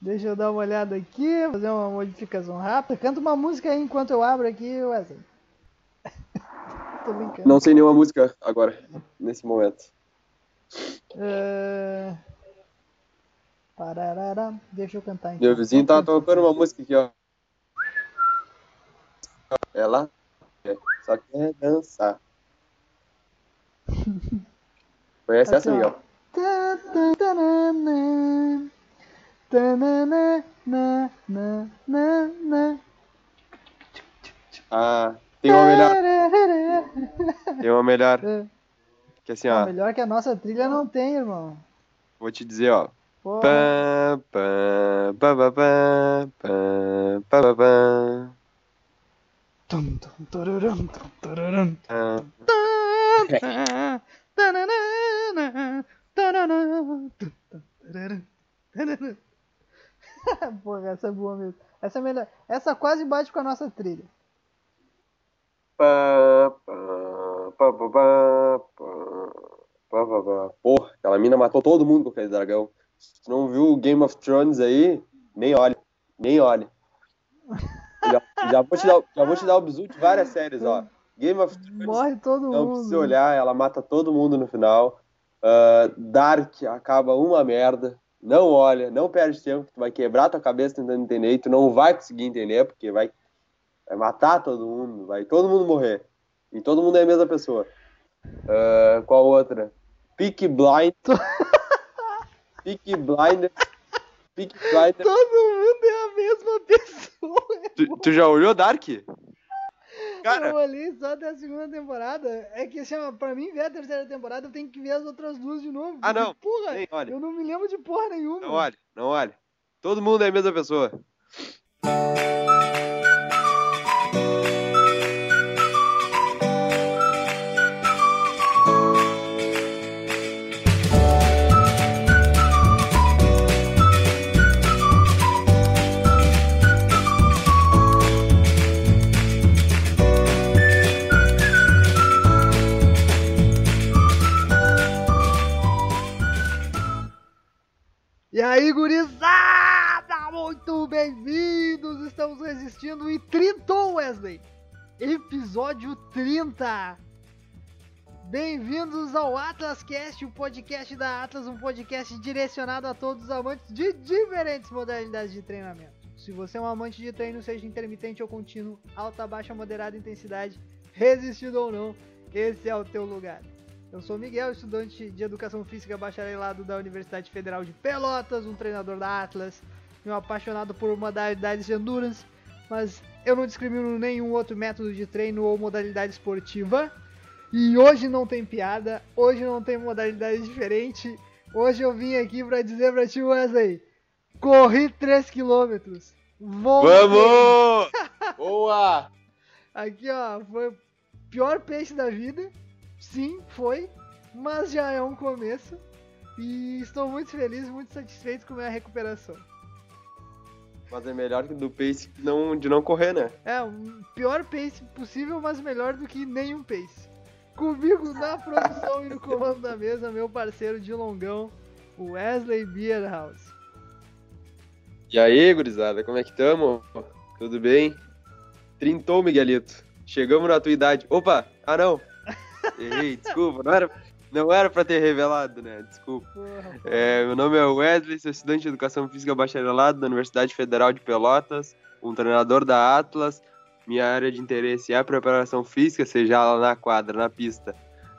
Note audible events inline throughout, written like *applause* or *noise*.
Deixa eu dar uma olhada aqui, fazer uma modificação rápida. Canta uma música aí enquanto eu abro aqui, Wesley. *laughs* Tô brincando. Não sei nenhuma música agora, nesse momento. É... Pararara. Deixa eu cantar então. Meu vizinho tá tocando uma música aqui, ó. Ela só quer dançar. *laughs* Conhece essa, Assim, ó. Miguel? Ah, tem uma melhor. Tem uma melhor. Que assim, ó. melhor que a nossa trilha não tem, irmão. Vou te dizer, ó. Pam, *laughs* Essa é boa mesmo. Essa é melhor. Essa quase bate com a nossa trilha. Porra, aquela mina matou todo mundo com aquele dragão. Se não viu o Game of Thrones aí, nem olhe. Nem olhe. já, já, vou te dar, já vou te dar o bizu de várias séries, ó. Game of Thrones. Morre todo não mundo. Não precisa olhar, ela mata todo mundo no final. Uh, Dark acaba uma merda. Não olha, não perde tempo, tu vai quebrar tua cabeça tentando entender e tu não vai conseguir entender, porque vai, vai matar todo mundo, vai todo mundo morrer. E todo mundo é a mesma pessoa. Ah, qual outra? Peak Blind. *laughs* Peak Blinder. Peak Blinder. Todo mundo é a mesma pessoa. Tu, tu já olhou Dark? Eu Cara, olhei só até a segunda temporada. É que chama, pra mim ver a terceira temporada, eu tenho que ver as outras duas de novo. Ah, não. Porra, nem olha. eu não me lembro de porra nenhuma. Não olha, não olha. Todo mundo é a mesma pessoa. E aí, gurizada! Muito bem-vindos! Estamos resistindo e trintou, Wesley! Episódio 30! Bem-vindos ao Atlas Cast, o podcast da Atlas, um podcast direcionado a todos os amantes de diferentes modalidades de treinamento. Se você é um amante de treino, seja intermitente ou contínuo, alta, baixa, moderada intensidade, resistido ou não, esse é o teu lugar. Eu sou Miguel, estudante de Educação Física bacharelado da Universidade Federal de Pelotas, um treinador da Atlas, e um apaixonado por modalidades de endurance, mas eu não discrimino nenhum outro método de treino ou modalidade esportiva. E hoje não tem piada, hoje não tem modalidade diferente. Hoje eu vim aqui pra dizer pra ti, Wesley, corri 3km. Vamos! *laughs* Boa! Aqui, ó, foi o pior peixe da vida. Sim, foi. Mas já é um começo. E estou muito feliz, muito satisfeito com a minha recuperação. Mas é melhor que do pace não, de não correr, né? É, o pior pace possível, mas melhor do que nenhum pace. Comigo na produção e no comando da mesa, meu parceiro de longão, o Wesley Beerhouse. E aí, gurizada, como é que tamo? Tudo bem? Trintou, Miguelito. Chegamos na tua idade. Opa! Ah, não! Errei, desculpa. Não era, não era pra ter revelado, né? Desculpa. É, meu nome é Wesley, sou estudante de Educação Física Bacharelado da Universidade Federal de Pelotas, um treinador da Atlas. Minha área de interesse é a preparação física, seja ela na quadra, na pista,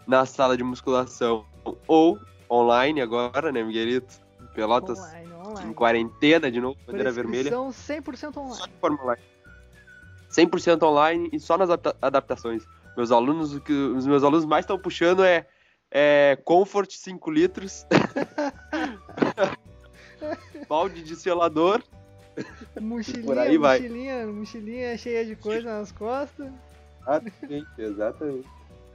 na sala de musculação ou online agora, né, Miguelito? Pelotas online, em online. quarentena de novo, bandeira vermelha. Prescrição 100% Só online. de forma online. 100% online e só nas adapta- adaptações. Meus alunos, o que os meus alunos mais estão puxando é, é Comfort 5 litros, *laughs* balde de selador Mochilinha, Por aí vai. mochilinha, mochilinha cheia de coisa nas costas. Exatamente, exatamente.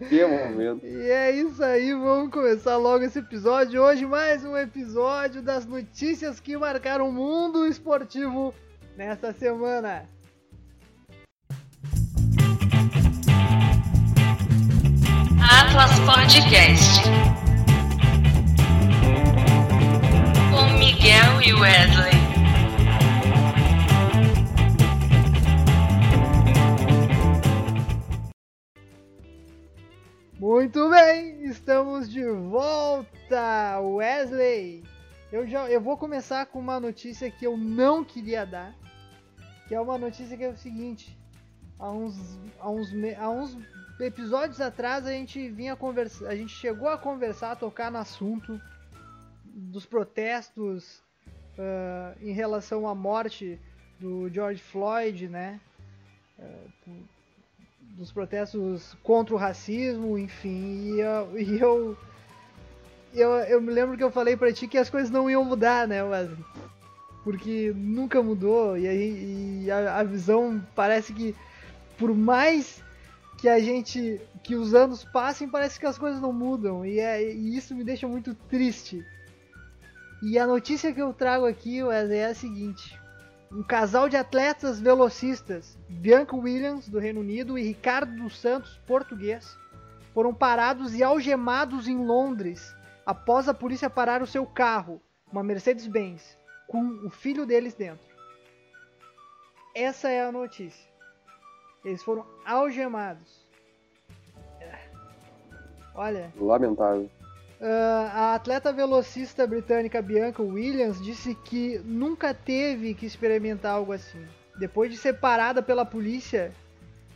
Que momento. E é isso aí, vamos começar logo esse episódio. Hoje mais um episódio das notícias que marcaram o mundo esportivo nessa semana. Atlas Podcast. Com Miguel e Wesley. Muito bem, estamos de volta, Wesley. Eu já eu vou começar com uma notícia que eu não queria dar, que é uma notícia que é o seguinte, há uns há uns há uns episódios atrás a gente vinha conversar, a gente chegou a conversar, a tocar no assunto dos protestos uh, em relação à morte do George Floyd, né? Uh, dos protestos contra o racismo, enfim, e eu, e eu, eu, eu, me lembro que eu falei pra ti que as coisas não iam mudar, né, Wesley? Porque nunca mudou, e, aí, e a, a visão parece que por mais que a gente. que os anos passem, parece que as coisas não mudam. E, é, e isso me deixa muito triste. E a notícia que eu trago aqui, Wesley, é a seguinte: um casal de atletas velocistas, Bianca Williams, do Reino Unido, e Ricardo dos Santos, português, foram parados e algemados em Londres após a polícia parar o seu carro, uma Mercedes-Benz, com o filho deles dentro. Essa é a notícia. Eles foram algemados. Olha. Lamentável. Uh, a atleta velocista britânica Bianca Williams disse que nunca teve que experimentar algo assim. Depois de ser parada pela polícia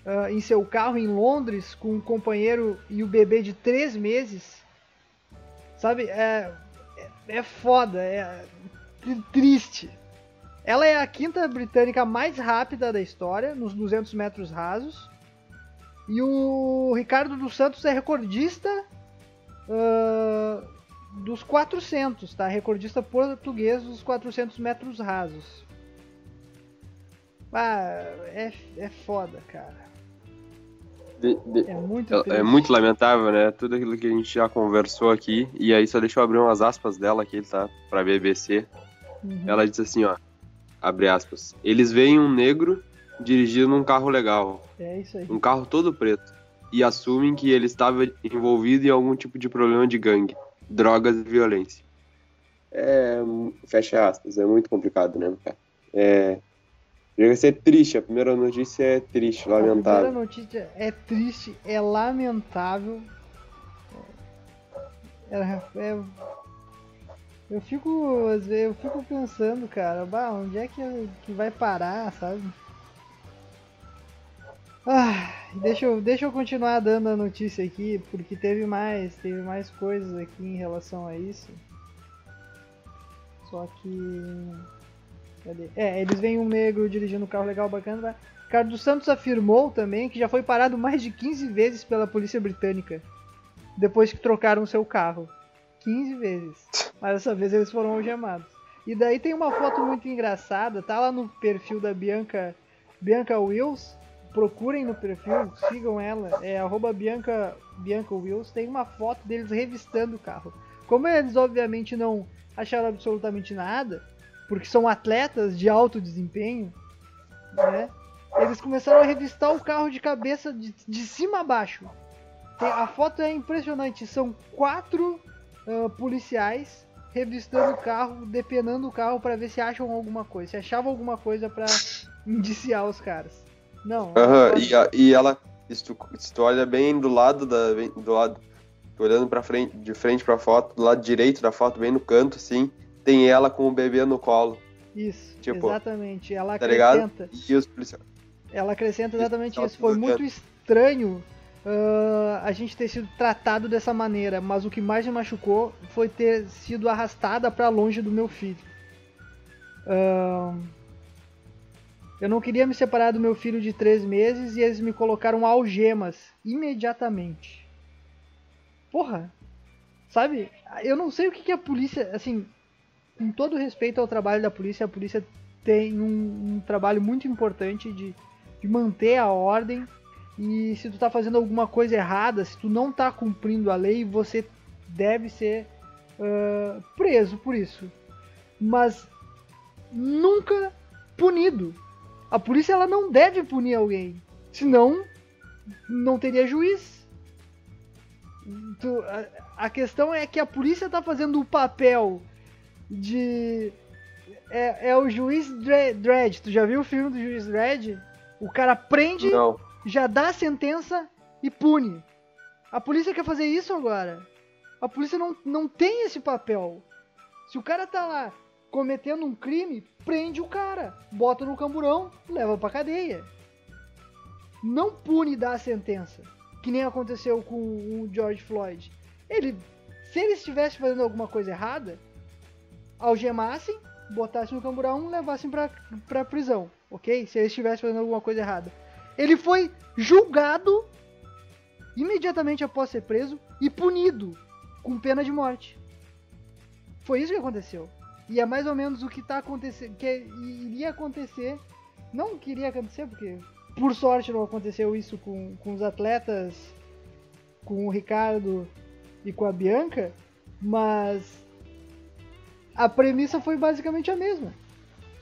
uh, em seu carro em Londres com um companheiro e o bebê de três meses, sabe? É, é, é foda, é triste. Ela é a quinta britânica mais rápida da história, nos 200 metros rasos. E o Ricardo dos Santos é recordista uh, dos 400, tá? Recordista português dos 400 metros rasos. Ah, é, é foda, cara. De, de, é, muito é, é, muito lamentável, né? Tudo aquilo que a gente já conversou aqui. E aí só deixa eu abrir umas aspas dela aqui, tá? Pra BBC. Uhum. Ela diz assim, ó. Abre aspas. Eles veem um negro dirigindo um carro legal. É isso aí. Um carro todo preto e assumem que ele estava envolvido em algum tipo de problema de gangue, drogas e violência. É, fecha aspas, é muito complicado, né, cara? É, chega a ser triste, a primeira notícia é triste, lamentável. A primeira notícia é triste, é lamentável. É, é, eu fico, eu fico pensando, cara, bah, onde é que, que vai parar, sabe? Ah, deixa eu, deixa eu continuar dando a notícia aqui, porque teve mais, teve mais coisas aqui em relação a isso. Só que. Cadê? É, eles veem um negro dirigindo um carro legal bacana. Vai. Ricardo Santos afirmou também que já foi parado mais de 15 vezes pela polícia britânica. Depois que trocaram seu carro. 15 vezes. Mas dessa vez eles foram algemados. E daí tem uma foto muito engraçada, tá lá no perfil da Bianca, Bianca Wills procurem no perfil, sigam ela, é arroba Bianca, Bianca Wills, tem uma foto deles revistando o carro. Como eles obviamente não acharam absolutamente nada, porque são atletas de alto desempenho, né? Eles começaram a revistar o carro de cabeça de, de cima a baixo. A foto é impressionante, são quatro uh, policiais revistando o carro, depenando o carro para ver se acham alguma coisa, se achavam alguma coisa para indiciar os caras. Não. E, a, e ela, se tu, se tu olha bem do lado da. Do lado. Olhando pra frente, de frente pra foto, do lado direito da foto, bem no canto, assim, tem ela com o bebê no colo. Isso, tipo, exatamente. Ela tá acrescenta. Ligado? E os policiais. Ela acrescenta exatamente isso. Foi muito estranho uh, a gente ter sido tratado dessa maneira, mas o que mais me machucou foi ter sido arrastada para longe do meu filho. Uh, eu não queria me separar do meu filho de três meses e eles me colocaram algemas imediatamente. Porra! Sabe? Eu não sei o que, que a polícia. Assim, com todo respeito ao trabalho da polícia, a polícia tem um, um trabalho muito importante de, de manter a ordem. E se tu tá fazendo alguma coisa errada, se tu não tá cumprindo a lei, você deve ser uh, preso por isso. Mas nunca punido. A polícia ela não deve punir alguém, senão não teria juiz. a, a, questão é que a polícia está fazendo o papel de é, é o juiz Dredd. Tu já viu o filme do juiz Dredd? O cara prende, não. Já dá a sentença e pune. A polícia quer fazer isso agora. A polícia não, não tem esse papel. Se o cara tá lá cometendo um crime, prende o cara, bota no camburão, leva pra cadeia. Não pune e dá a sentença, que nem aconteceu com o George Floyd. Ele, se ele estivesse fazendo alguma coisa errada, algemassem, botassem no camburão, levassem pra, pra prisão, ok? Se ele estivesse fazendo alguma coisa errada. Ele foi julgado imediatamente após ser preso e punido com pena de morte. Foi isso que aconteceu. E é mais ou menos o que tá acontecendo, que iria acontecer, não queria acontecer porque por sorte não aconteceu isso com, com os atletas, com o Ricardo e com a Bianca, mas a premissa foi basicamente a mesma.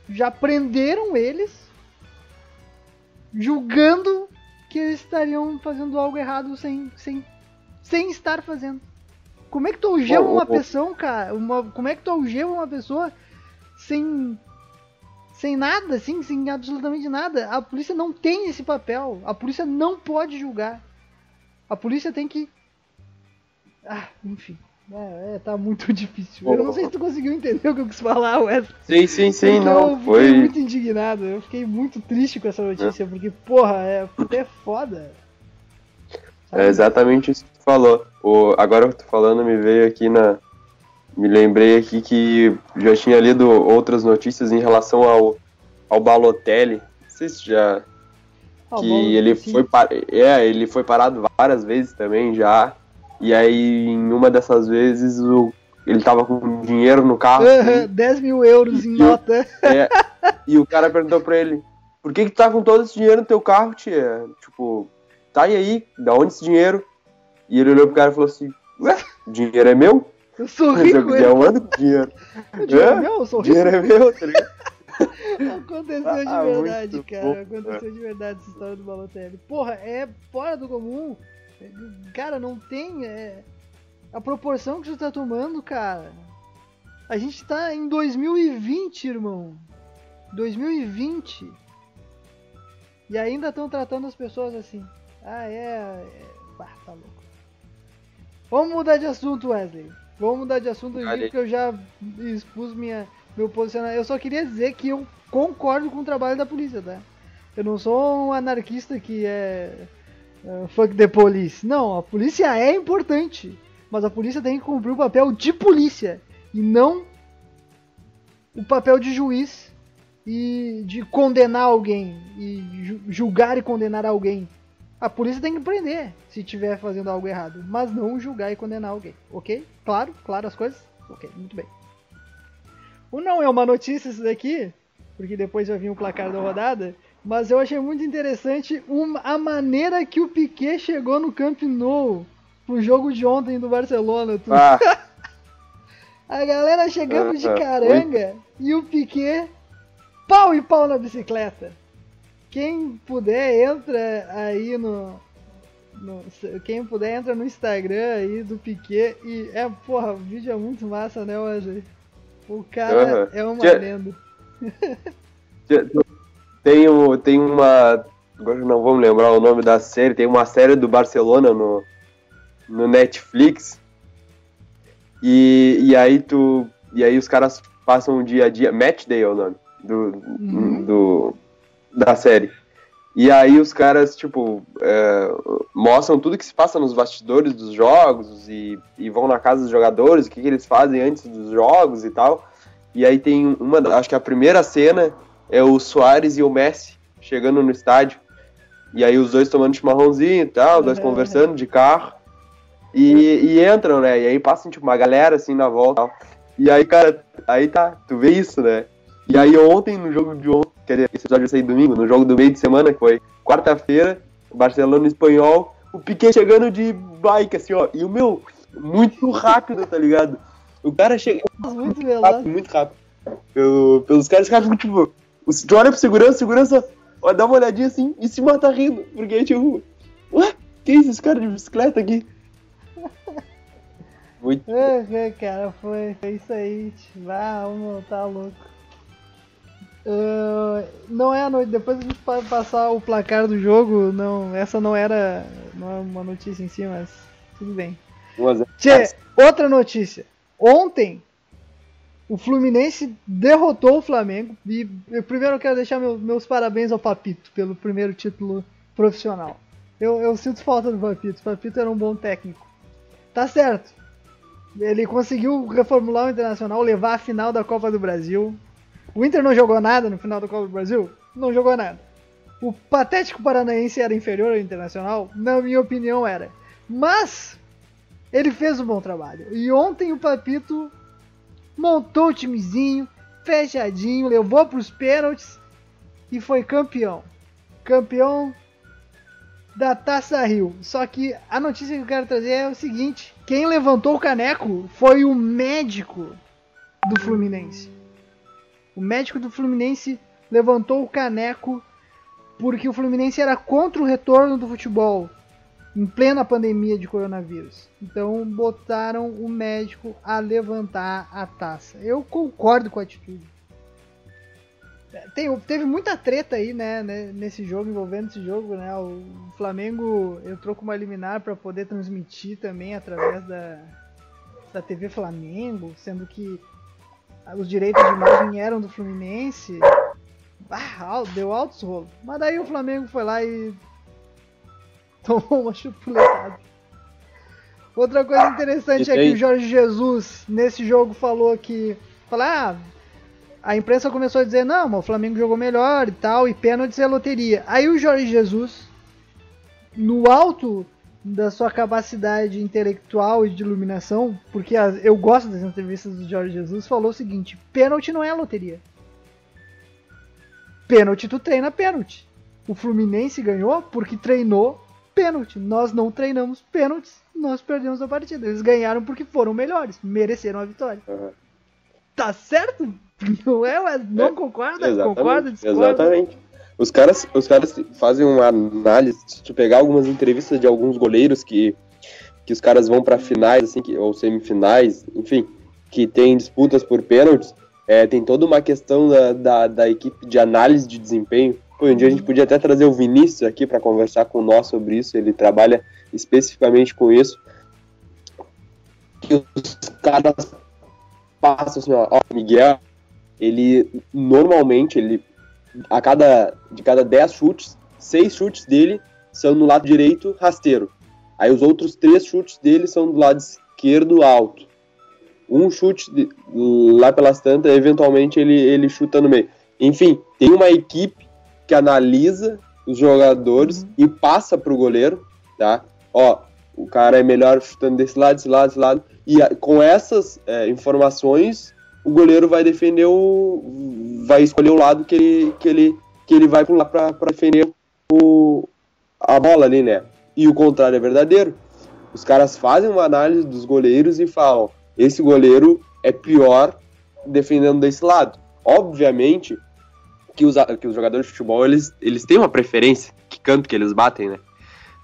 Já prenderam eles, julgando que eles estariam fazendo algo errado sem, sem, sem estar fazendo. Como é que tu algema uma pessoa, cara? Uma, como é que tu algema uma pessoa sem sem nada, assim, sem absolutamente nada? A polícia não tem esse papel. A polícia não pode julgar. A polícia tem que. Ah, enfim. É, é, tá muito *laughs* difícil. Eu não sei se tu conseguiu entender o que eu quis falar, Wesley. Sim, sim, sim, então, não. Eu fiquei foi muito indignado. Eu fiquei muito triste com essa notícia, porque, porra, é até foda. É exatamente isso que tu falou. O, agora eu tô falando, me veio aqui na. Me lembrei aqui que já tinha lido outras notícias em relação ao, ao Balotelli. Não sei se já. Ah, que bom, ele sim. foi, par- é, ele foi parado várias vezes também já. E aí, em uma dessas vezes, o, ele tava com dinheiro no carro. Aham, 10 mil euros em nota. É, e o cara perguntou pra ele: Por que, que tu tá com todo esse dinheiro no teu carro, tia? Tipo, tá e aí? Da onde esse dinheiro? E ele olhou pro cara e falou assim: Ué, o dinheiro é meu? Eu sou Mas rico, eu, eu ando com dinheiro. O dinheiro é É? meu, eu sou O rico. dinheiro é meu, tá ligado? Aconteceu Ah, de verdade, muito cara. bom. Aconteceu de verdade essa história do Balotelli. Porra, é fora do comum. Cara, não tem. é, a proporção que você tá tomando, cara. A gente tá em 2020, irmão. 2020. E ainda estão tratando as pessoas assim. Ah, é. é... Bah, tá louco. Vamos mudar de assunto, Wesley. Vamos mudar de assunto aqui, Olha porque eu já expus minha, meu posicionamento. Eu só queria dizer que eu concordo com o trabalho da polícia, tá? Eu não sou um anarquista que é. É, fuck the police. Não, a polícia é importante. Mas a polícia tem que cumprir o papel de polícia. E não o papel de juiz e de condenar alguém. E ju- julgar e condenar alguém. A polícia tem que prender se estiver fazendo algo errado, mas não julgar e condenar alguém, ok? Claro, claro as coisas? Ok, muito bem. O não é uma notícia isso daqui, porque depois vai vir o placar da rodada, mas eu achei muito interessante uma- a maneira que o Piquet chegou no Camp Nou pro jogo de ontem do Barcelona. Ah, *laughs* A galera chegando de Ah, caranga e o Piquet pau e pau na bicicleta. Quem puder, entra aí no. no- quem puder, entra no Instagram aí do Piquet e. É, porra, o vídeo é muito massa, né, Wesley? O cara Aham. é uma lenda. *laughs* tem, o- tem uma. Agora não me lembrar o nome da série. Tem uma série do Barcelona no, no Netflix. E, e aí tu. E aí os caras passam o dia a dia. Match Day é o nome do, Uhum. do, da série. E aí os caras, tipo, é, mostram tudo que se passa nos bastidores dos jogos e, e vão na casa dos jogadores, o que, que eles fazem antes dos jogos e tal. E aí tem uma, acho que a primeira cena é o Soares e o Messi chegando no estádio. E aí os dois tomando chimarrãozinho e tal, os dois Uhum. conversando de carro. E, e entram, né? E aí passam, tipo, uma galera assim na volta e tal. E aí, cara, aí tá, tu vê isso, né? E aí ontem, no jogo de ontem, quer dizer, esse episódio vai sair domingo, no jogo do meio de semana, que foi quarta-feira, Barcelona Espanhol, o Piquet chegando de bike, assim, ó. E o meu, muito rápido, tá ligado? O cara chega Muito rápido, muito rápido. Pelo, pelos caras, os caras ficam, tipo, o- tu olha pro segurança, segurança, ó, dá uma olhadinha assim e se mata rindo. Porque, tipo, ué, que isso, esse cara de bicicleta aqui? *laughs* Muito. Ah, cara, foi, foi isso aí. Ah, meu, tá louco. Ah, não é a noite. Depois a gente pode passar o placar do jogo. Não, essa não era, não é uma notícia em si, mas tudo bem. 1 a 0. Tchê, outra notícia. Ontem, o Fluminense derrotou o Flamengo. E eu, primeiro quero deixar meu- meus parabéns ao Papito pelo primeiro título profissional. Eu, eu sinto falta do Papito. O Papito era um bom técnico. Tá certo. Ele conseguiu reformular o Internacional, levar a final da Copa do Brasil. O Inter não jogou nada no final da Copa do Brasil? Não jogou nada. O Patético Paranaense era inferior ao Internacional? Na minha opinião, era. Mas ele fez um bom trabalho. E ontem o Papito montou o timezinho, fechadinho, levou para os pênaltis e foi campeão. Campeão da Taça Rio. Só que a notícia que eu quero trazer é o seguinte: quem levantou o caneco foi o médico do Fluminense. O médico do Fluminense levantou o caneco porque o Fluminense era contra o retorno do futebol em plena pandemia de coronavírus. Então botaram o médico a levantar a taça. Eu concordo com a atitude. Tem- teve muita treta aí, né, né, nesse jogo, envolvendo esse jogo, né? O Flamengo entrou com uma liminar para poder transmitir também através da, da TV Flamengo, sendo que os direitos de imagem eram do Fluminense. Ah, deu altos rolos. Mas daí o Flamengo foi lá e tomou uma chupuletada. Outra coisa interessante é que o Jorge Jesus, nesse jogo, falou que. Falar, ah, a imprensa começou a dizer, não, o Flamengo jogou melhor e tal, e pênaltis é loteria. Aí o Jorge Jesus, no alto da sua capacidade intelectual e de iluminação, porque eu gosto das entrevistas do Jorge Jesus, falou o seguinte: pênalti não é loteria. Pênalti tu treina pênalti. O Fluminense ganhou porque treinou pênalti. Nós não treinamos pênaltis, nós perdemos a partida. Eles ganharam porque foram melhores, mereceram a vitória. Uhum. Tá certo? *laughs* Não é? Ué? Não É, concorda? Exatamente, Concorda? Discorda? Exatamente. Os caras, os caras fazem uma análise, se tu pegar algumas entrevistas de alguns goleiros que, que os caras vão pra finais, assim, que, ou semifinais, enfim, que tem disputas por pênaltis, é, tem toda uma questão da, da, da equipe de análise de desempenho. Pô, um dia a gente podia até trazer o Vinícius aqui para conversar com nós sobre isso, ele trabalha especificamente com isso. Que os caras passam assim, ó, ó, Miguel, ele normalmente, ele a cada de cada 10 chutes, 6 chutes dele são no lado direito rasteiro. Aí os outros 3 chutes dele são do lado esquerdo alto. Um chute de- lá pelas tantas, eventualmente ele, ele chuta no meio. Enfim, tem uma equipe que analisa os jogadores Uhum. e passa pro goleiro, tá? Ó, o cara é melhor chutando desse lado, desse lado, desse lado. E a- com essas é, informações, o goleiro vai defender o. vai escolher o lado que ele, que ele, que ele vai pular pra, pra defender o, a bola ali, né? E o contrário é verdadeiro. Os caras fazem uma análise dos goleiros e falam: esse goleiro é pior defendendo desse lado. Obviamente que os, que os jogadores de futebol eles, eles têm uma preferência, que canto que eles batem, né?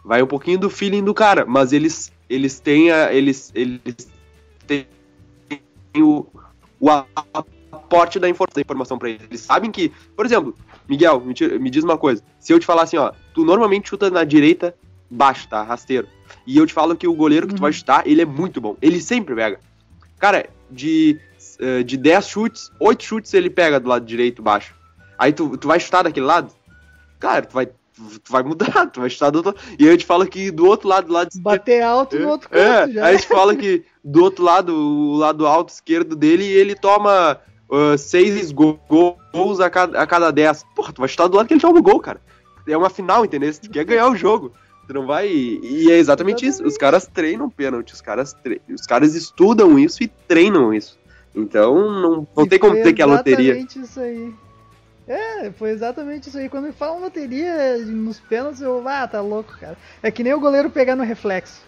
Vai um pouquinho do feeling do cara, mas eles, eles têm a, eles, eles têm o, o aporte da infor- da informação pra eles. Eles sabem que, por exemplo, Miguel, me, tira- me diz uma coisa. Se eu te falar assim, ó, tu normalmente chuta na direita baixo, tá? Rasteiro. E eu te falo que o goleiro que tu Uhum. vai chutar, ele é muito bom. Ele sempre pega. Cara, de, eh, de 10 chutes, 8 chutes ele pega do lado direito baixo. Aí tu, tu vai chutar daquele lado? Cara, tu vai, tu vai mudar, *laughs* tu vai chutar do outro E aí eu te falo que do outro lado, do lado esquerdo. Bater alto no outro canto É, já. aí a gente fala que do outro lado, o lado alto esquerdo dele, ele toma ah, seis go- gols a cada, a cada dez. Porra, tu vai chutar do lado que ele toma o gol, cara. É uma final, entendeu? Tu quer ganhar o jogo. Tu não vai. E é exatamente isso. Os caras treinam pênalti, os caras, tre... os caras estudam isso e treinam isso. Então não, não E tem como dizer que é loteria. Exatamente isso aí. É, foi exatamente isso aí. Quando me falam loteria nos pênaltis, eu, ah, tá louco, cara. É que nem o goleiro pegar no reflexo.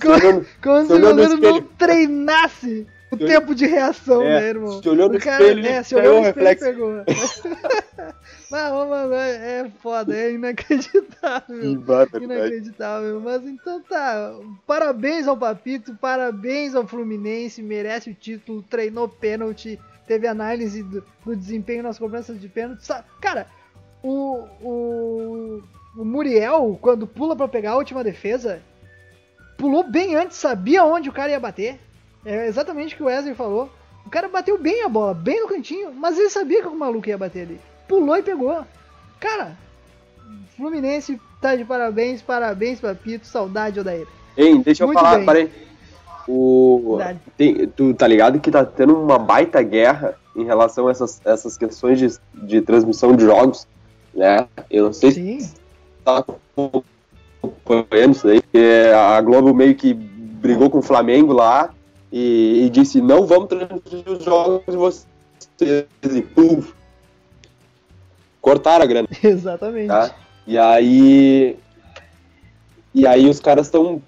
como, como se o goleiro não treinasse o Se olhou- tempo de reação, É, né, irmão? se olhou no O cara, espelho, é, ele se olhou no o espelho, reflexo. pegou. *laughs* Mas, mano, é, é foda, é inacreditável. *laughs* Barbaridade. Inacreditável, mas então tá. Parabéns ao Papito, parabéns ao Fluminense, merece o título, treinou pênalti, teve análise do, do desempenho nas cobranças de pênalti. Cara, o, o, o Muriel, quando pula pra pegar a última defesa, pulou bem antes, sabia onde o cara ia bater. É exatamente o que o Wesley falou. O cara bateu bem a bola, bem no cantinho, mas ele sabia que o maluco ia bater ali. Pulou e pegou. Cara, Fluminense tá de parabéns, parabéns, Papito, saudade, Odair. Hein, deixa eu Muito falar, bem. parei. O, tem- tu tá ligado que tá tendo uma baita guerra em relação a essas, essas questões de, de transmissão de jogos, né? Eu não sei se Sim, tá acompanhando isso aí, porque a Globo meio que brigou com o Flamengo lá e, e disse, não vamos transmitir os jogos de vocês. E pum, cortaram a grana. *laughs* exatamente. tá? E aí. E aí os caras estão.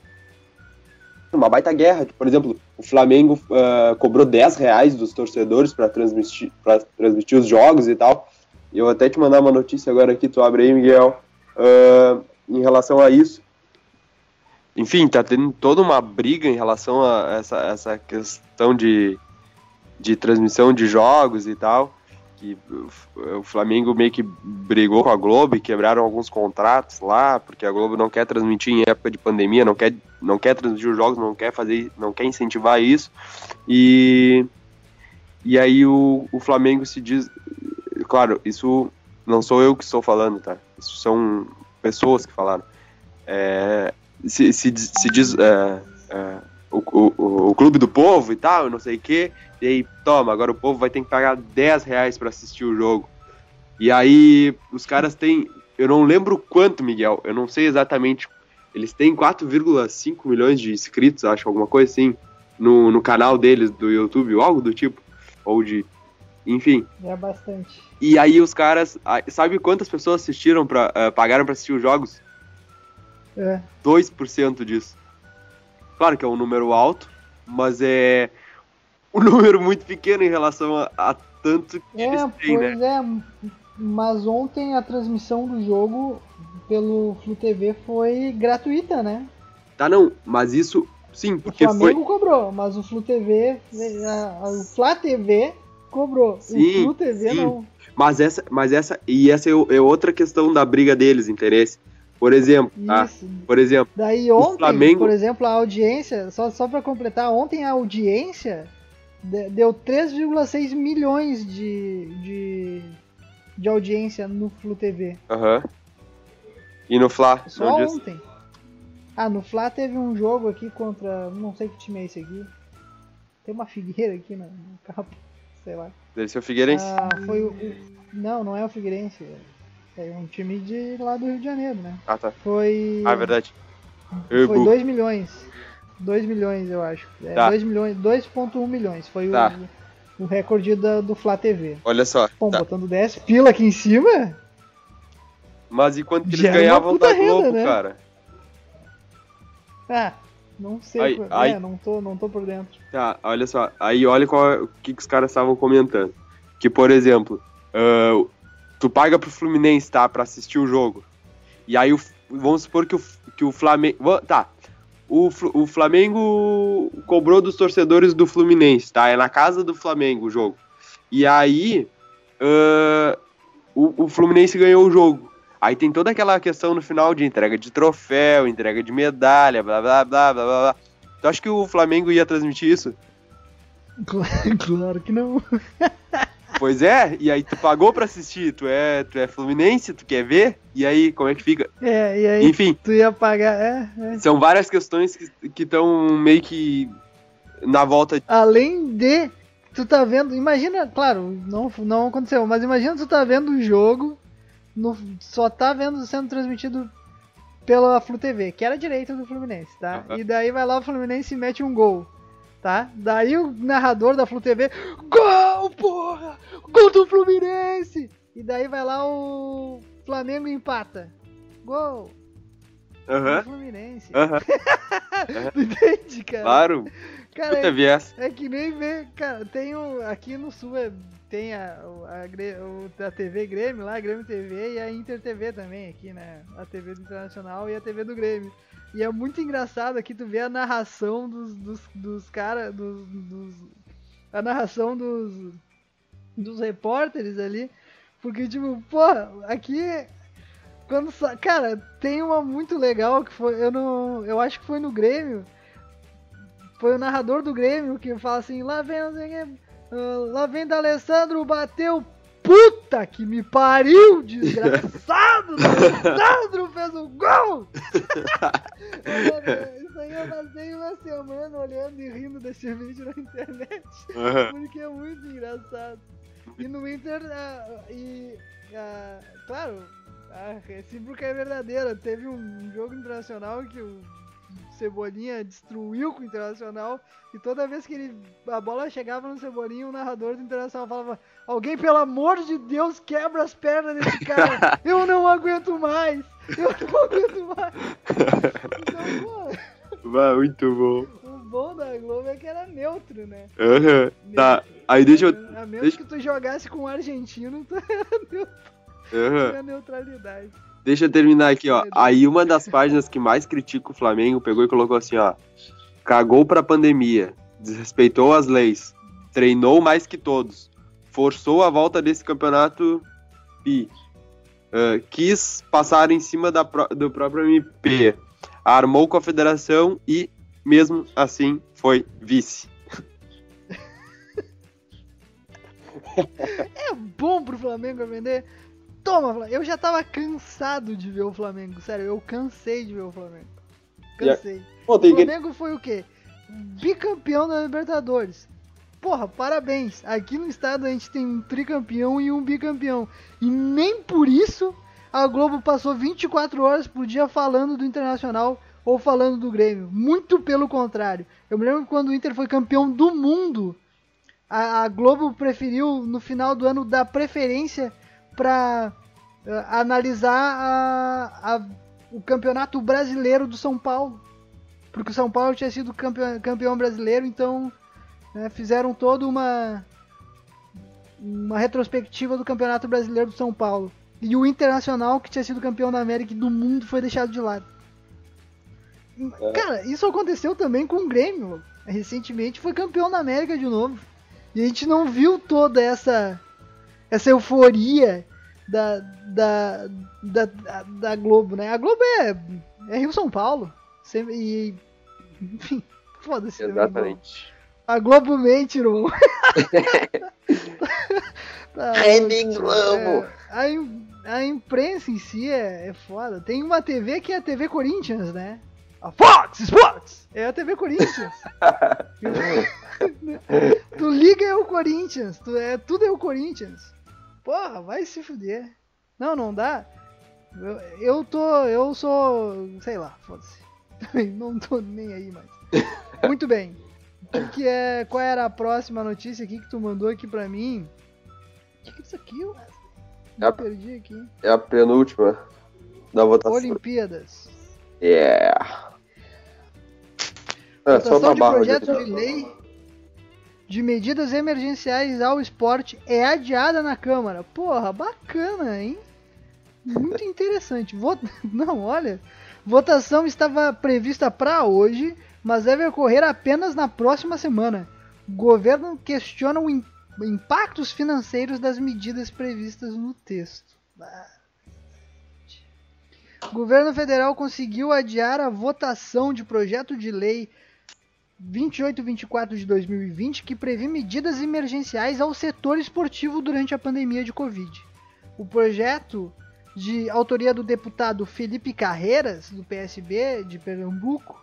Uma baita guerra. Por exemplo, o Flamengo ah, cobrou 10 reais dos torcedores para transmitir, transmitir os jogos e tal. Eu até te mandar uma notícia agora aqui, tu abre aí, Miguel, ah, em relação a isso. Enfim, tá tendo toda uma briga em relação a essa, essa questão de, de transmissão de jogos e tal que o Flamengo meio que brigou com a Globo e quebraram alguns contratos lá, porque a Globo não quer transmitir em época de pandemia, não quer, não quer transmitir os jogos, não quer fazer, não quer incentivar isso. E, e aí o, o Flamengo se diz, claro, isso não sou eu que estou falando, tá? Isso são pessoas que falaram. É, se, se, se diz é, é, o, o, o clube do povo e tal, não sei o quê. E aí, toma, agora o povo vai ter que pagar 10 reais pra assistir o jogo. E aí, os caras têm. Eu não lembro quanto, Miguel. Eu não sei exatamente. Eles têm 4,5 milhões de inscritos, acho, alguma coisa assim, no, no canal deles do YouTube, ou algo do tipo. Ou de. Enfim. É bastante. E aí os caras. Sabe quantas pessoas assistiram pra, ah, pagaram pra assistir os jogos? É. 2% disso. Claro que é um número alto, mas é um *laughs* número muito pequeno em relação a, a tanto que É, eles têm, pois né? é. Mas ontem a transmissão do jogo pelo Flu TV foi gratuita, né? Tá, não, mas isso, sim, O porque foi. Flamengo cobrou, mas o Flu TV, a, a, o Flá TV cobrou. Sim, o Flu TV sim. não. Mas essa, mas essa, e essa é, o- é outra questão da briga deles, interesse. Por exemplo, tá? Isso. Por exemplo, Daí ontem, Flamengo- por exemplo, a audiência, só, só pra completar, ontem a audiência de- deu 3,6 milhões de, de, de audiência no Flu TV. aham. E no Fla, Só disse? ontem. Ah, no Fla teve um jogo aqui contra. Não sei que time é esse aqui. Tem uma figueira aqui no, no. Sei lá. Deve ser o Figueirense. Ah, foi o, o- Não, não é o Figueirense. Um time de lá do Rio de Janeiro, né? Ah, tá. Foi. Ah, é verdade. Eu, Foi bu- 2 milhões. 2 milhões, eu acho. É, Tá. 2 milhões, 2.1 milhões. Foi o- Tá. o, recorde da, do Flá TV. Olha só. Bom, tá. botando 10 pila aqui em cima, Mas e quanto que eles é ganhavam da renda, Globo, né? cara? ah, não sei. Aí- aí- É, não tô, não tô por dentro. Tá, olha só. Aí olha qual, o que, que os caras estavam comentando. Que, por exemplo, ah, tu paga pro Fluminense, tá? Pra assistir o jogo. E aí, o- vamos supor que o, que o Flamengo. Tá. O, o Flamengo cobrou dos torcedores do Fluminense, tá? É na casa do Flamengo o jogo. E aí. ah, o, o Fluminense ganhou o jogo. Aí tem toda aquela questão no final de entrega de troféu, entrega de medalha, blá blá blá blá blá. blá. Tu acha que o Flamengo ia transmitir isso? *laughs* Claro que não. *laughs* Pois é, e aí tu pagou pra assistir, tu é, tu é Fluminense, tu quer ver? E aí, como é que fica? É, e aí Enfim, tu ia pagar. É, é. são várias questões que estão meio que na volta. Além de. Tu tá vendo. Imagina, claro, não, não aconteceu, mas imagina tu tá vendo o jogo. no- só tá vendo sendo transmitido pela Flu TV, que era a direita do Fluminense, tá? Aham. E daí vai lá o Fluminense e mete um gol. Tá? Daí o narrador da Flu TV, gol, porra! Gol do Fluminense! E daí vai lá o Flamengo empata. Gol! do Aham, *laughs* Fluminense. Tu entende, cara? claro. Cara, Puta viés. é que nem ver, cara, tem o. Aqui no sul é- tem a, a, o- a TV Grêmio lá, a Grêmio TV e a Inter TV também aqui, né? A TV do Internacional e a TV do Grêmio. E é muito engraçado aqui tu ver a narração dos, dos, dos caras, dos, dos- A narração dos. dos repórteres ali. Porque, tipo, porra, aqui. quando cara, tem uma muito legal que foi, eu não, eu acho que foi no Grêmio. Foi o narrador do Grêmio que fala assim: "Lá vem, ah, lá vem da Alessandro, bateu Puta que me pariu, desgraçado! *laughs* Alessandro fez um gol! *laughs* Mano, Isso aí eu passei uma semana olhando e rindo desse vídeo na internet. Porque é muito engraçado. E no Inter, ah, e, ah, claro, a recíproca é verdadeira. Teve um jogo internacional que o Cebolinha destruiu com o Internacional. E toda vez que ele, a bola chegava no Cebolinha, o narrador do Internacional falava: Alguém, pelo amor de Deus, quebra as pernas desse cara. Eu não aguento mais. Eu não aguento mais. Então, pô, Vai, muito bom. o bom da Globo é que era neutro, né? Aham. Tá, Neutro. aí deixa eu. A menos deixa- que tu jogasse com o argentino, tu Aham. tinha neutralidade. Deixa eu terminar aqui, ó. Aí uma das páginas que mais critica o Flamengo pegou e colocou assim, ó. Cagou pra pandemia, desrespeitou as leis, treinou mais que todos, forçou a volta desse campeonato e quis passar em cima da do próprio MP, armou com a federação e, mesmo assim, foi vice. *laughs* É bom pro Flamengo vender? Toma, Flamengo. Eu já tava cansado de ver o Flamengo. Sério, eu cansei de ver o Flamengo. Cansei. Pô, O tem que... Flamengo foi o quê? Bicampeão da Libertadores. Porra, parabéns. Aqui no estado a gente tem um tricampeão e um bicampeão. E nem por isso a Globo passou 24 horas por dia falando do Internacional ou falando do Grêmio. Muito pelo contrário. Eu me lembro que quando o Inter foi campeão do mundo, a, a Globo preferiu no final do ano dar preferência para analisar a- a- o campeonato brasileiro do São Paulo. Porque o São Paulo tinha sido campeão, campeão brasileiro, então né, fizeram toda uma uma retrospectiva do campeonato brasileiro do São Paulo. E o Internacional, que tinha sido campeão da América e do mundo, foi deixado de lado. Cara, isso aconteceu também com o Grêmio. Recentemente foi campeão da América de novo. E a gente não viu toda essa essa euforia da, da, da, da, da Globo, né? A Globo é, é Rio São Paulo. Sempre, e, enfim, foda-se. Exatamente. A Globo mente, irmão. Tá ótimo. Globo. É, a, a imprensa em si é, é foda. Tem uma TV que é a TV Corinthians, né? A Fox Sports! É a TV Corinthians. *laughs* tu liga é o Corinthians. Tu é, tudo é o Corinthians. Porra, vai se fuder. Não, não dá. Eu, eu tô. Eu sou. Sei lá, foda-se. *laughs* Não tô nem aí mais. Muito bem. Que, que é. Qual era a próxima notícia aqui que tu mandou aqui pra mim? O que, que é isso aqui, Wesley? Me É. perdi aqui. É a penúltima da votação. Olimpíadas. Yeah. É, só Votação uma de barra projeto de de lei de medidas emergenciais ao esporte é adiada na Câmara. Porra, bacana, hein? Muito interessante. Vot... *laughs* Não, olha. Votação estava prevista para hoje, mas deve ocorrer apenas na próxima semana. O governo questiona o im- impactos financeiros das medidas previstas no texto. Ah. O governo federal conseguiu adiar a votação de projeto de lei 2824 de 2020 que prevê medidas emergenciais ao setor esportivo durante a pandemia de Covid. O projeto, de autoria do deputado Felipe Carreiras, do PSB de Pernambuco,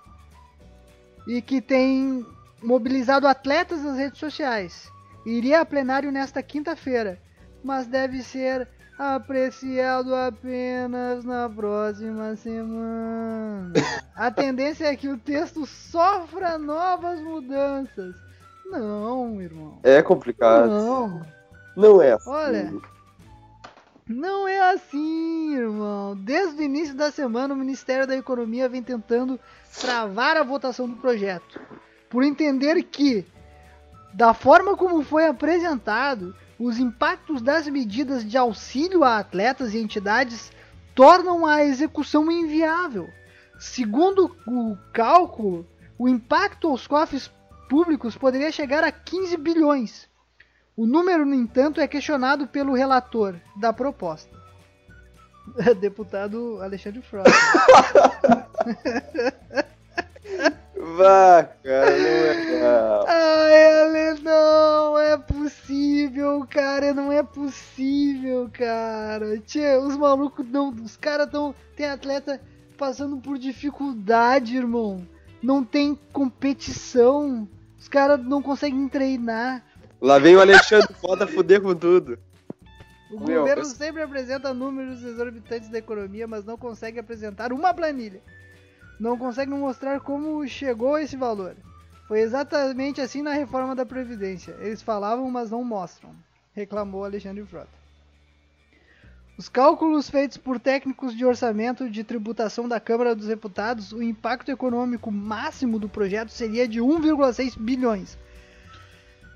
e que tem mobilizado atletas nas redes sociais, iria a plenário nesta quinta-feira, mas deve ser apreciado apenas na próxima semana. *laughs* A tendência é que o texto sofra novas mudanças. Não, irmão. É complicado. Não. Não é assim. Olha. Não é assim, irmão. Desde o início da semana, o Ministério da Economia vem tentando travar a votação do projeto. Por entender que, da forma como foi apresentado, os impactos das medidas de auxílio a atletas e entidades tornam a execução inviável. Segundo o cálculo, o impacto aos cofres públicos poderia chegar a 15 bilhões. O número, no entanto, é questionado pelo relator da proposta. Deputado Alexandre Frota. *laughs* Vá, cara, não é. Ai, Ale, não é possível, cara, não é possível, cara. Tchê, os malucos não, os caras tão, tem atleta passando por dificuldade, irmão. Não tem competição. Os caras não conseguem treinar. Lá vem o Alexandre Foda fuder com tudo. O Meu, governo eu- sempre apresenta números exorbitantes da economia, mas não consegue apresentar uma planilha. Não consegue mostrar como chegou a esse valor. Foi exatamente assim na reforma da Previdência. Eles falavam, mas não mostram, reclamou Alexandre Frota. Os cálculos feitos por técnicos de orçamento de tributação da Câmara dos Deputados, o impacto econômico máximo do projeto seria de 1,6 bilhões.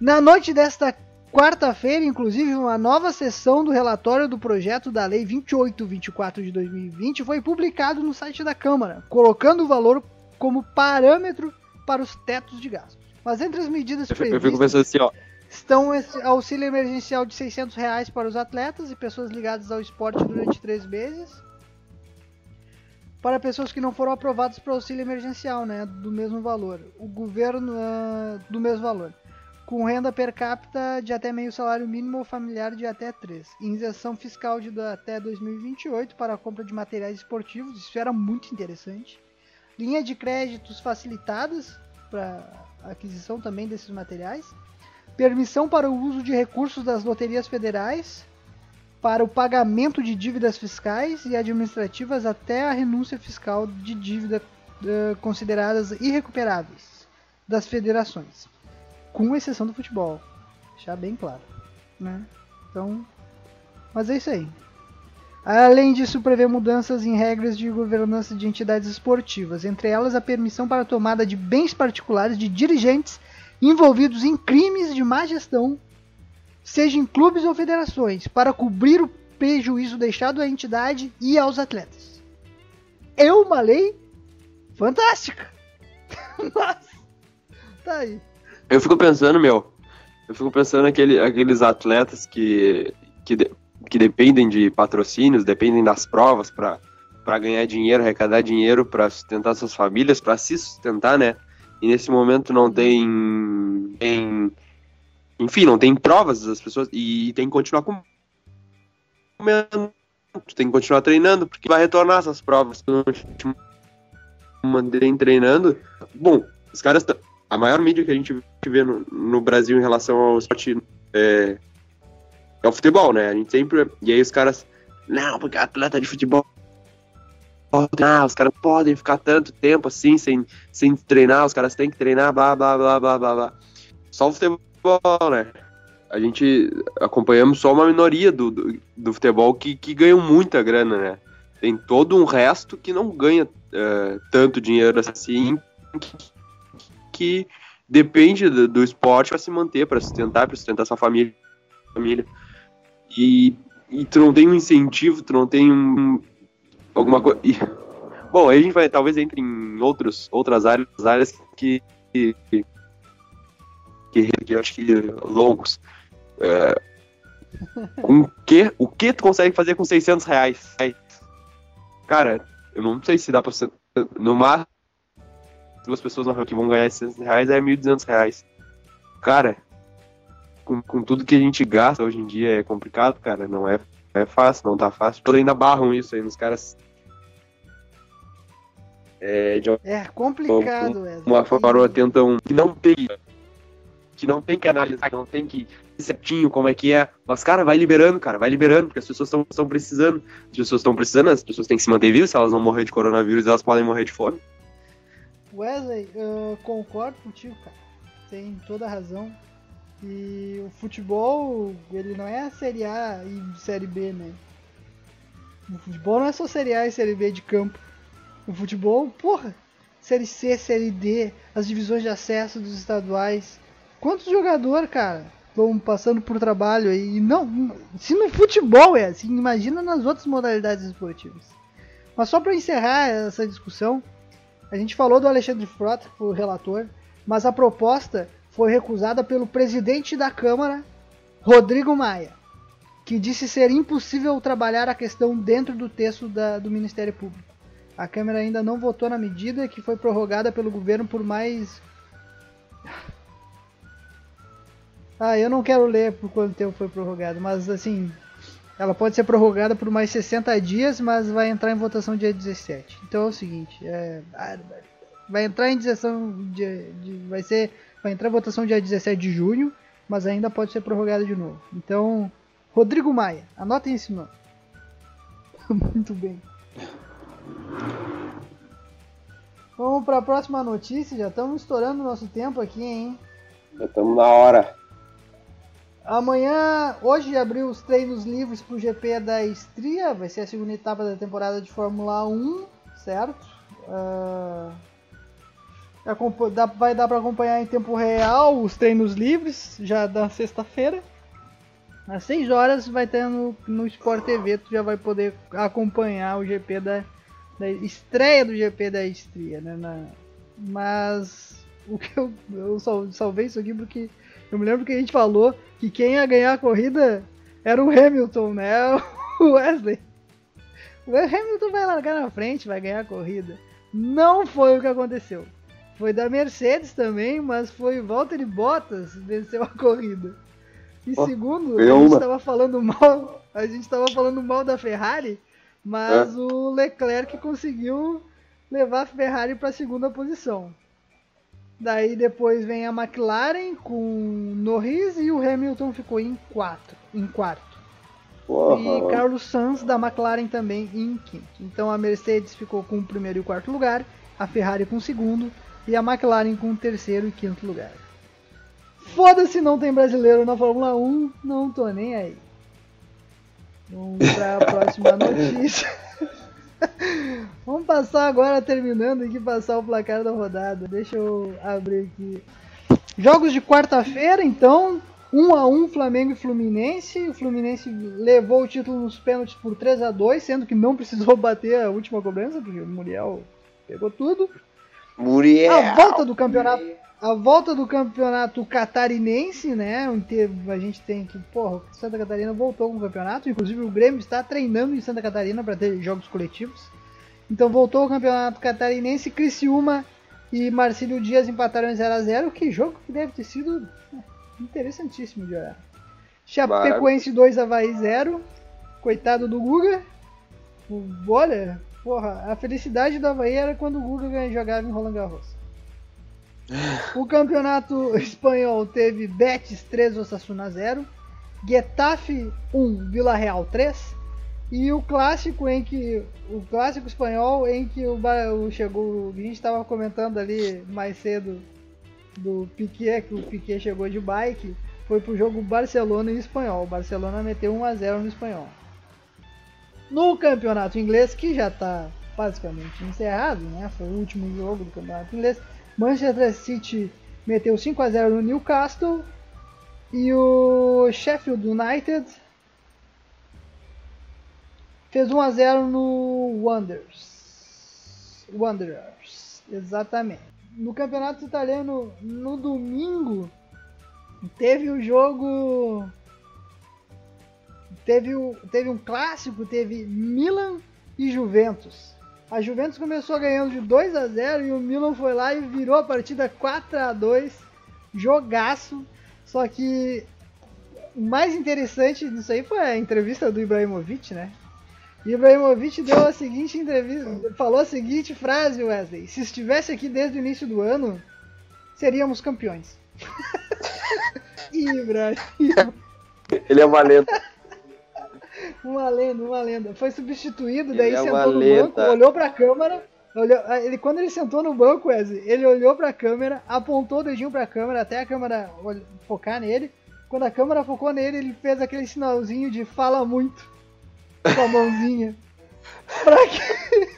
Na noite desta quarta-feira, inclusive, uma nova sessão do relatório do projeto da Lei 2824 de 2020 foi publicado no site da Câmara, colocando o valor como parâmetro para os tetos de gastos. Mas entre as medidas previstas assim, ó. estão esse auxílio emergencial de 600 reais para os atletas e pessoas ligadas ao esporte durante três meses. Para pessoas que não foram aprovadas para o auxílio emergencial, né, do mesmo valor. O governo ah, do mesmo valor. Com renda per capita de até meio salário mínimo ou familiar de até 3. Isenção fiscal de até 2028 para a compra de materiais esportivos, isso era muito interessante. Linha de créditos facilitadas para aquisição também desses materiais permissão para o uso de recursos das loterias federais para o pagamento de dívidas fiscais e administrativas até a renúncia fiscal de dívida eh, consideradas irrecuperáveis das federações, com exceção do futebol, deixar bem claro, né? Então, mas é isso aí. Além disso, prevê mudanças em regras de governança de entidades esportivas, entre elas a permissão para a tomada de bens particulares de dirigentes envolvidos em crimes de má gestão, seja em clubes ou federações, para cobrir o prejuízo deixado à entidade e aos atletas. É uma lei fantástica. *laughs* Mas, tá aí. Eu fico pensando, meu. Eu fico pensando aquele, aqueles atletas que, que, de- que dependem de patrocínios, dependem das provas para ganhar dinheiro, arrecadar dinheiro para sustentar suas famílias, para se sustentar, né? E nesse momento não tem, tem. Enfim, não tem provas das pessoas e tem que continuar com. comendo, Tem que continuar treinando, porque vai retornar essas provas. Se não te treinando. Bom, os caras. tão- A maior mídia que a gente vê no, no Brasil em relação ao esporte é, é o futebol, né? A gente sempre. E aí os caras. Não, porque atleta de futebol. Ah, os caras podem ficar tanto tempo assim sem, sem treinar, os caras têm que treinar, blá blá blá blá blá blá. Só o futebol, né? A gente acompanhamos só uma minoria do, do, do futebol que, que ganham muita grana, né? Tem todo um resto que não ganha eh, tanto dinheiro assim, que, que depende do, do esporte para se manter, para sustentar, para sustentar sua família. família. E, e tu não tem um incentivo, tu não tem um, alguma coisa. Bom, aí a gente vai talvez entre em outros, outras áreas, áreas que, que, que, que eu acho que longos. É, com que, o que tu consegue fazer com 600 reais? Cara, eu não sei se dá pra. ser- No máximo, duas pessoas na rua que vão ganhar 600 reais é 1.200 reais. Cara, com, com tudo que a gente gasta hoje em dia é complicado, cara. Não é, é fácil, não tá fácil. Todos ainda barram isso aí nos caras. É, de É complicado, Wesley. uma forma tentam que não tem que não tem que analisar, que não tem que ir certinho como é que é. Mas, cara, vai liberando, cara, vai liberando, porque as pessoas estão precisando. As pessoas estão precisando, as pessoas têm que se manter vivas, se elas não morrer de coronavírus, elas podem morrer de fome. Wesley, eu concordo contigo, cara. Tem toda a razão. E o futebol, ele não é a Série A e Série B, né? O futebol não é só Série A e Série B de campo. O futebol, porra, Série C, Série D, as divisões de acesso dos estaduais. Quantos jogadores, cara, vão passando por trabalho aí? E não, se no futebol é assim, imagina nas outras modalidades esportivas. Mas só para encerrar essa discussão, a gente falou do Alexandre Frota, que foi o relator, mas a proposta foi recusada pelo presidente da Câmara, Rodrigo Maia, que disse ser impossível trabalhar a questão dentro do texto da, do Ministério Público. A Câmara ainda não votou na medida que foi prorrogada pelo governo por mais. Ah, eu não quero ler por quanto tempo foi prorrogado, mas assim, ela pode ser prorrogada por mais 60 dias, mas vai entrar em votação dia 17. Então é o seguinte, é, vai entrar em direção de, de, vai ser vai entrar em votação dia 17 de junho, mas ainda pode ser prorrogada de novo. Então, Rodrigo Maia, anotem esse nome. *laughs* Muito bem. Vamos para a próxima notícia, já estamos estourando nosso tempo aqui, hein? Já estamos na hora. Amanhã, hoje abriu os treinos livres para o GP da Estria, vai ser a segunda etapa da temporada de Fórmula 1, certo? Uh, vai dar para acompanhar em tempo real os treinos livres, já da sexta-feira. Às 6 horas vai ter no, no Sport TV, tu já vai poder acompanhar o GP da, da estreia do GP da Estria, né? Na, mas o que eu, eu salvei isso aqui porque eu me lembro que a gente falou que quem ia ganhar a corrida era o Hamilton, né? *laughs* O Wesley. O Hamilton vai largar na frente, vai ganhar a corrida. Não foi o que aconteceu. Foi da Mercedes também, mas foi Valtteri Bottas venceu a corrida. E oh, segundo, a gente estava falando mal, a gente estava falando mal da Ferrari, mas é. o Leclerc conseguiu levar a Ferrari para a segunda posição. Daí depois vem a McLaren com Norris e o Hamilton ficou em, quatro, em quarto. E Carlos Sainz da McLaren também em quinto. Então a Mercedes ficou com o primeiro e o quarto lugar, a Ferrari com o segundo e a McLaren com o terceiro e quinto lugar. Foda-se, não tem brasileiro na Fórmula 1, não tô nem aí. Vamos para a *laughs* próxima notícia. *laughs* Vamos passar agora, terminando aqui, passar o placar da rodada. Deixa eu abrir aqui. Jogos de quarta-feira, então. 1 a 1 Flamengo e Fluminense. O Fluminense levou o título nos pênaltis por 3 a 2 sendo que não *laughs* precisou bater a última cobrança, porque o Muriel pegou tudo. Muriel! A volta do campeonato. A volta do campeonato catarinense, né? A gente tem que, porra, Santa Catarina voltou com o campeonato. Inclusive o Grêmio está treinando em Santa Catarina para ter jogos coletivos. Então voltou o campeonato catarinense. Criciúma e Marcílio Dias empataram em 0x0. Que jogo que deve ter sido é, interessantíssimo de olhar. Chapecoense 2, Havaí 0. Coitado do Guga. Olha, porra, a felicidade do Havaí era quando o Guga jogava em Roland Garros. O campeonato espanhol teve Betis 3, Osasuna 0, Getafe 1, Vila Real 3 e o clássico em que o clássico espanhol em que o, o chegou, a gente estava comentando ali mais cedo do Piquet, que o Piquet chegou de bike, foi pro jogo Barcelona e espanhol. O Barcelona meteu 1 a 0 no espanhol. No campeonato inglês, que já está basicamente encerrado, né? Foi o último jogo do campeonato inglês. Manchester City meteu 5 a 0 no Newcastle e o Sheffield United fez 1 a 0 no Wanderers. Wanderers, exatamente. No campeonato italiano, no domingo, teve o jogo teve, teve um clássico, teve Milan e Juventus. A Juventus começou ganhando de 2 a 0 e o Milan foi lá e virou a partida 4 a 2 jogaço. Só que o mais interessante disso aí foi a entrevista do Ibrahimovic, né? Ibrahimovic deu a seguinte entrevista, falou a seguinte frase, Wesley: Se estivesse aqui desde o início do ano, seríamos campeões. *laughs* Ibrahim. Ele é uma lenda. Uma lenda, uma lenda. Foi substituído, daí é sentou no banco, olhou pra câmera. Olhou, ele, quando ele sentou no banco, Wesley, ele olhou pra câmera, apontou o dedinho pra câmera até a câmera focar nele. Quando a câmera focou nele, ele fez aquele sinalzinho de fala muito com a mãozinha. *laughs* pra quê?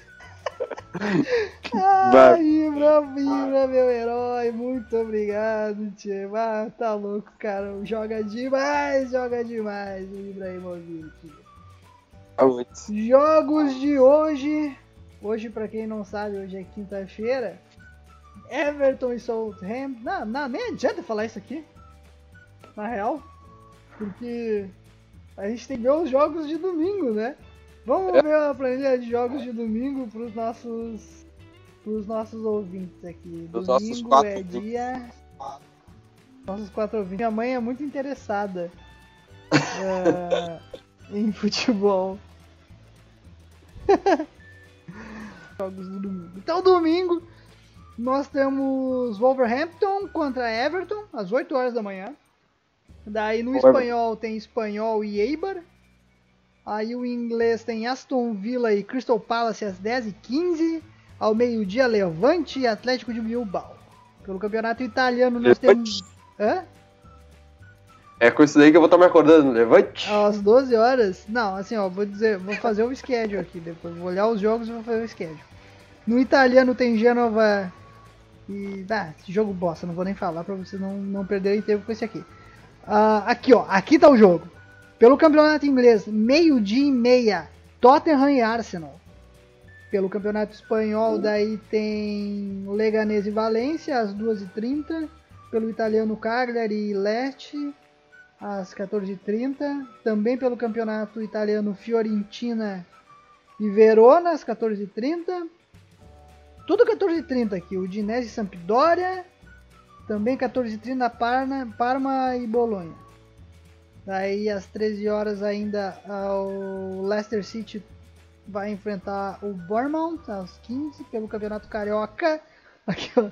*laughs* Ai, Ibra, Ibra, meu herói, muito obrigado, tio. Ah, tá louco, cara. Joga demais, joga demais Ibrahimovic. Jogos de hoje. Hoje, para quem não sabe, hoje é quinta-feira. Everton e Southampton. Não, não, nem adianta falar isso aqui. Na real. Porque A gente tem que ver os jogos de domingo, né? Vamos É. ver a planilha de jogos de domingo pros nossos pros nossos ouvintes aqui. Pros domingo nossos quatro é ouvintes. dia nossos quatro ouvintes. Minha mãe é muito interessada eh, *laughs* *laughs* em futebol. *laughs* jogos do domingo. Então domingo nós temos Wolverhampton contra Everton às 8 horas da manhã. Daí no espanhol tem espanhol e Eibar. Aí o inglês tem Aston Villa e Crystal Palace às 10h15. Ao meio-dia, Levante e Atlético de Bilbao. Pelo campeonato italiano nós temos. Hã? É com isso daí que eu vou estar me acordando. Levante. Às 12 horas. Não, assim, ó, vou dizer, vou fazer o schedule aqui depois. Vou olhar os jogos e vou fazer o schedule. No italiano tem Gênova e. Ah, jogo bosta, não vou nem falar pra vocês não, não perderem tempo com esse aqui. Ah, aqui, ó, aqui tá o jogo. Pelo campeonato inglês, meio-dia e meia, Tottenham e Arsenal. Pelo campeonato espanhol, daí tem Leganés e Valência, às 2h30. Pelo italiano, Cagliari e Lecce, às 14h30. Também pelo campeonato italiano, Fiorentina e Verona, às 14h30. Tudo 14h30 aqui. O Dinese e Sampdoria. Também 14h30 Parma, Parma e Bolonha. Daí às 13 horas ainda o Leicester City vai enfrentar o Bournemouth às 15 pelo Campeonato Carioca. *laughs* Aqui, ó.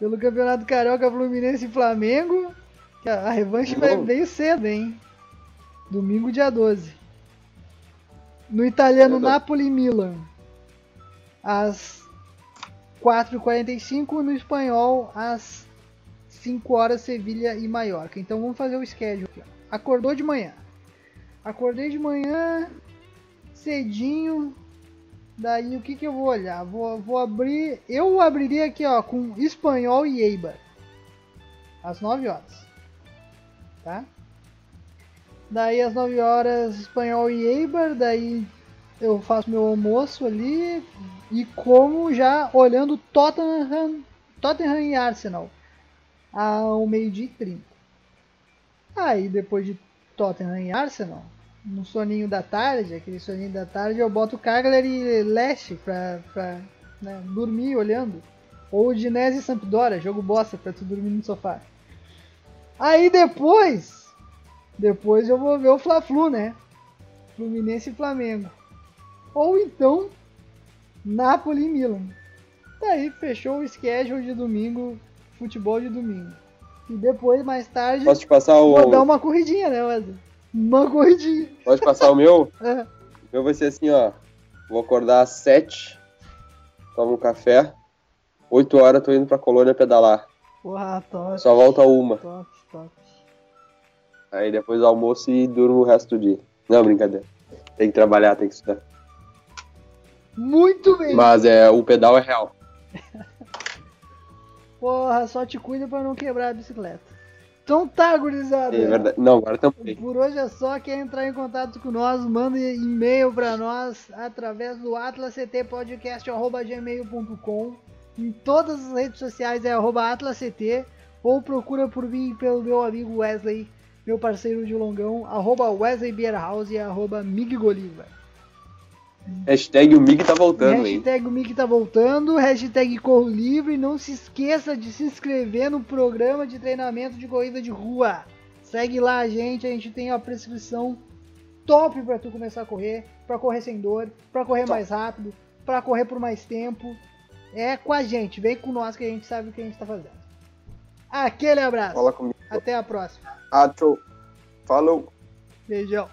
Pelo Campeonato Carioca Fluminense e Flamengo. A revanche vai bem cedo, hein? Domingo, dia 12. No italiano. Napoli e Milan. Às 4h45. No espanhol, às 5 horas, Sevilha e Mallorca. Então vamos fazer o schedule aqui. Acordou de manhã. Acordei de manhã, cedinho. Daí o que, que eu vou olhar? Vou, vou abrir. Eu abriria aqui ó, com espanhol e Eibar. Às 9 horas. Tá? Daí às 9 horas espanhol e Eibar. Daí eu faço meu almoço ali. E como já olhando Tottenham, Tottenham e Arsenal. Ao meio-dia e 30. Aí depois de Tottenham e Arsenal, no soninho da tarde, aquele soninho da tarde, eu boto Cagliari e Leste pra, pra né, dormir olhando. Ou Dinese e Sampdoria, jogo bosta pra tu dormir no sofá. Aí depois, depois eu vou ver o Fla-Flu, né? Fluminense e Flamengo. Ou então, Napoli e Milan. Daí fechou o schedule de domingo, futebol de domingo. E depois, mais tarde, Posso te passar vou dar o. uma corridinha, né, Wesley? Uma corridinha. Te passar o meu? *laughs* É. O meu vai ser assim, ó. Vou acordar às 7, tomo um café. 8 horas tô indo pra colônia pedalar. Porra, top, Só volta uma. top, top. Aí depois almoço e durmo o resto do dia. Não, brincadeira. Tem que trabalhar, tem que estudar. Muito bem. Mas é, o pedal é real. *laughs* Porra, só te cuida pra não quebrar a bicicleta. Então tá, gurizada. É verdade. Não, agora também. Por hoje é só. Quer entrar em contato com nós, manda e-mail pra nós através do atlasctpodcast.gmail.com Em todas as redes sociais é arroba atlasct ou procura por mim pelo meu amigo Wesley, meu parceiro de longão, arroba Wesley Beerhouse e arroba Mig Goliva. Hashtag o Mig tá voltando, hein? Hashtag o Mickey tá voltando, hashtag Corro Livre. Não se esqueça de se inscrever no programa de treinamento de corrida de rua. Segue lá a gente, a gente tem a prescrição top pra tu começar a correr, pra correr sem dor, pra correr Top. mais rápido, pra correr por mais tempo. É com a gente, vem com nós que a gente sabe o que a gente tá fazendo. Aquele abraço, Fala comigo. até a próxima. Ah, tchau. Falou. Beijão.